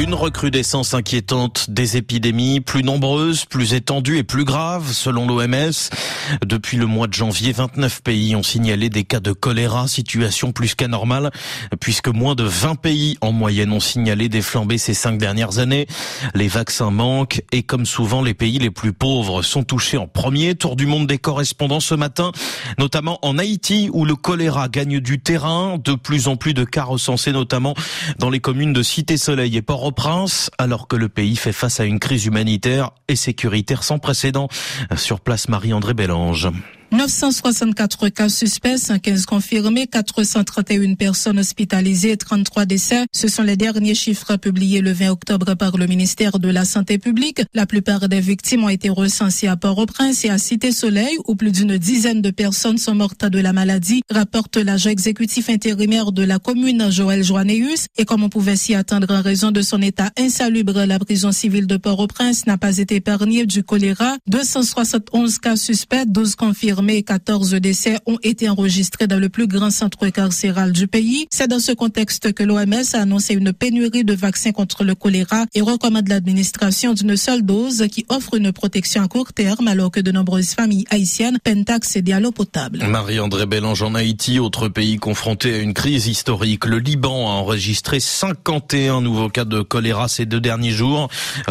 Une recrudescence inquiétante des épidémies, plus nombreuses, plus étendues et plus graves, selon l'OMS. Depuis le mois de janvier, 29 pays ont signalé des cas de choléra, situation plus qu'anormale, puisque moins de 20 pays en moyenne ont signalé des flambées ces cinq dernières années. Les vaccins manquent et comme souvent, les pays les plus pauvres sont touchés en premier. Tour du monde des correspondants ce matin, notamment en Haïti, où le choléra gagne du terrain, de plus en plus de cas recensés, notamment dans les communes de Cité-Soleil et Port prince alors que le pays fait face à une crise humanitaire et sécuritaire sans précédent. Sur place, Marie-André Bellange. 964 cas suspects, 115 confirmés, 431 personnes hospitalisées, 33 décès. Ce sont les derniers chiffres publiés le 20 octobre par le ministère de la Santé publique. La plupart des victimes ont été recensées à Port-au-Prince et à Cité-Soleil, où plus d'une dizaine de personnes sont mortes de la maladie, rapporte l'agent exécutif intérimaire de la commune, Joël Joanneus. Et comme on pouvait s'y attendre en raison de son état insalubre, la prison civile de Port-au-Prince n'a pas été épargnée du choléra. 271 cas suspects, 12 confirmés et 14 décès ont été enregistrés dans le plus grand centre carcéral du pays. C'est dans ce contexte que l'OMS a annoncé une pénurie de vaccins contre le choléra et recommande l'administration d'une seule dose qui offre une protection à court terme alors que de nombreuses familles haïtiennes peinent à accéder à l'eau potable. Marie-André Bélange en Haïti, autre pays confronté à une crise historique. Le Liban a enregistré 51 nouveaux cas de choléra ces deux derniers jours.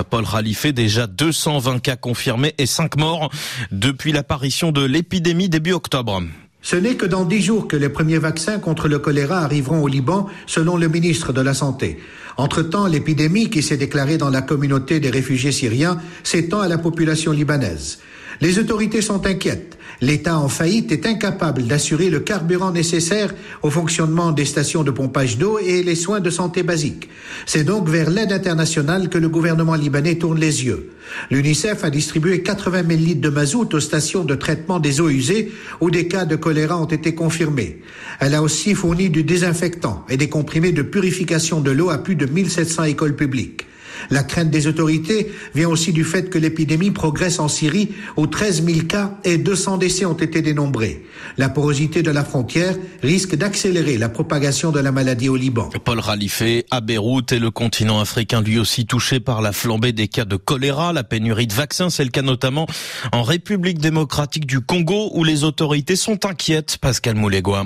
Paul Khalife, déjà 220 cas confirmés et 5 morts depuis l'apparition de l'épidémie début octobre. Ce n'est que dans dix jours que les premiers vaccins contre le choléra arriveront au Liban, selon le ministre de la Santé. Entre-temps, l'épidémie qui s'est déclarée dans la communauté des réfugiés syriens s'étend à la population libanaise. Les autorités sont inquiètes. L'État en faillite est incapable d'assurer le carburant nécessaire au fonctionnement des stations de pompage d'eau et les soins de santé basiques. C'est donc vers l'aide internationale que le gouvernement libanais tourne les yeux. L'UNICEF a distribué 80 000 litres de mazout aux stations de traitement des eaux usées où des cas de choléra ont été confirmés. Elle a aussi fourni du désinfectant et des comprimés de purification de l'eau à plus de 1700 écoles publiques. La crainte des autorités vient aussi du fait que l'épidémie progresse en Syrie où 13 000 cas et 200 décès ont été dénombrés. La porosité de la frontière risque d'accélérer la propagation de la maladie au Liban. Paul Ralifé, à Beyrouth et le continent africain lui aussi touché par la flambée des cas de choléra, la pénurie de vaccins, c'est le cas notamment en République démocratique du Congo où les autorités sont inquiètes. Pascal Moulégois.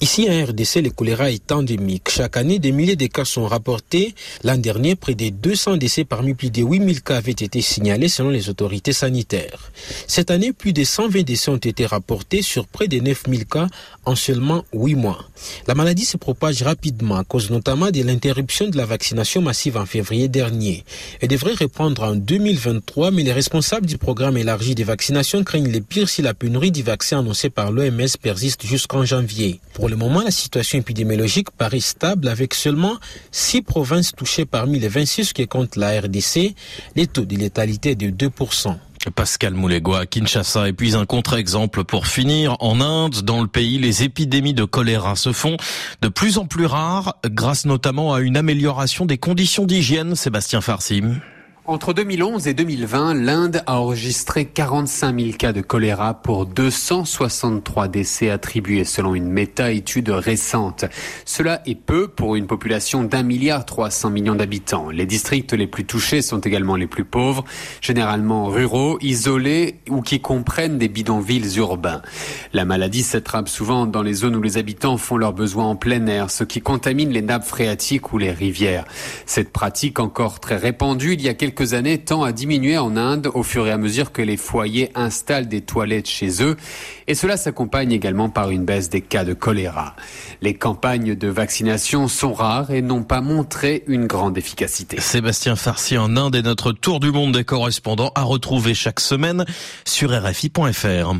Ici, en RDC, le choléra est endémique. Chaque année, des milliers de cas sont rapportés. L'an dernier, près de 200 décès parmi plus de 8000 cas avaient été signalés selon les autorités sanitaires. Cette année, plus de 120 décès ont été rapportés sur près de 9000 cas en seulement 8 mois. La maladie se propage rapidement à cause notamment de l'interruption de la vaccination massive en février dernier. Elle devrait reprendre en 2023, mais les responsables du programme élargi de vaccination craignent le pire si la pénurie du vaccin annoncé par l'OMS persiste jusqu'en janvier. Pour le moment, la situation épidémiologique paraît stable avec seulement 6 provinces touchées parmi les 26 qui comptent la RDC. Les taux de létalité est de 2%. Pascal Moulégois, Kinshasa. Et puis un contre-exemple pour finir. En Inde, dans le pays, les épidémies de choléra se font de plus en plus rares, grâce notamment à une amélioration des conditions d'hygiène. Sébastien Farsim. Entre 2011 et 2020, l'Inde a enregistré 45 000 cas de choléra pour 263 décès attribués selon une méta-étude récente. Cela est peu pour une population d'un milliard 300 millions d'habitants. Les districts les plus touchés sont également les plus pauvres, généralement ruraux, isolés ou qui comprennent des bidonvilles urbains. La maladie s'attrape souvent dans les zones où les habitants font leurs besoins en plein air, ce qui contamine les nappes phréatiques ou les rivières. Cette pratique encore très répandue il y a quelques années tend à diminuer en Inde au fur et à mesure que les foyers installent des toilettes chez eux et cela s'accompagne également par une baisse des cas de choléra. Les campagnes de vaccination sont rares et n'ont pas montré une grande efficacité. Sébastien Farsi en Inde est notre tour du monde des correspondants à retrouver chaque semaine sur RFI.fr.